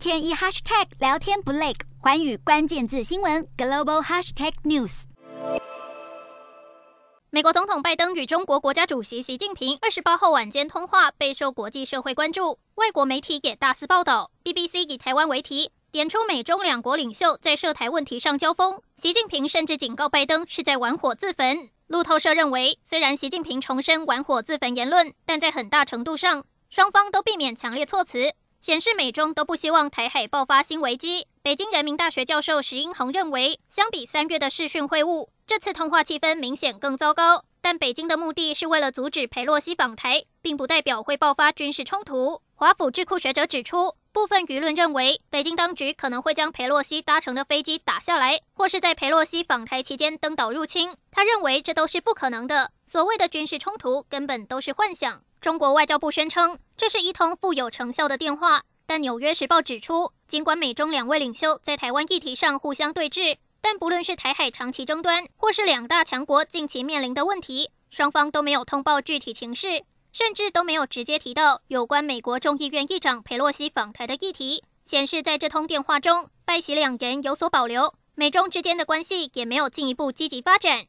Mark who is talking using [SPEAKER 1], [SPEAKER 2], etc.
[SPEAKER 1] 天一 hashtag 聊天不累，寰宇关键字新闻 global hashtag news。
[SPEAKER 2] 美国总统拜登与中国国家主席习近平二十八号晚间通话备受国际社会关注，外国媒体也大肆报道。BBC 以台湾为题，点出美中两国领袖在涉台问题上交锋，习近平甚至警告拜登是在玩火自焚。路透社认为，虽然习近平重申玩火自焚言论，但在很大程度上，双方都避免强烈措辞。显示美中都不希望台海爆发新危机。北京人民大学教授石英恒认为，相比三月的视讯会晤，这次通话气氛明显更糟糕。但北京的目的是为了阻止佩洛西访台，并不代表会爆发军事冲突。华府智库学者指出，部分舆论认为，北京当局可能会将佩洛西搭乘的飞机打下来，或是在佩洛西访台期间登岛入侵。他认为这都是不可能的，所谓的军事冲突根本都是幻想。中国外交部宣称，这是一通富有成效的电话，但《纽约时报》指出，尽管美中两位领袖在台湾议题上互相对峙，但不论是台海长期争端，或是两大强国近期面临的问题，双方都没有通报具体情势，甚至都没有直接提到有关美国众议院议长佩洛西访台的议题，显示在这通电话中，拜习两人有所保留，美中之间的关系也没有进一步积极发展。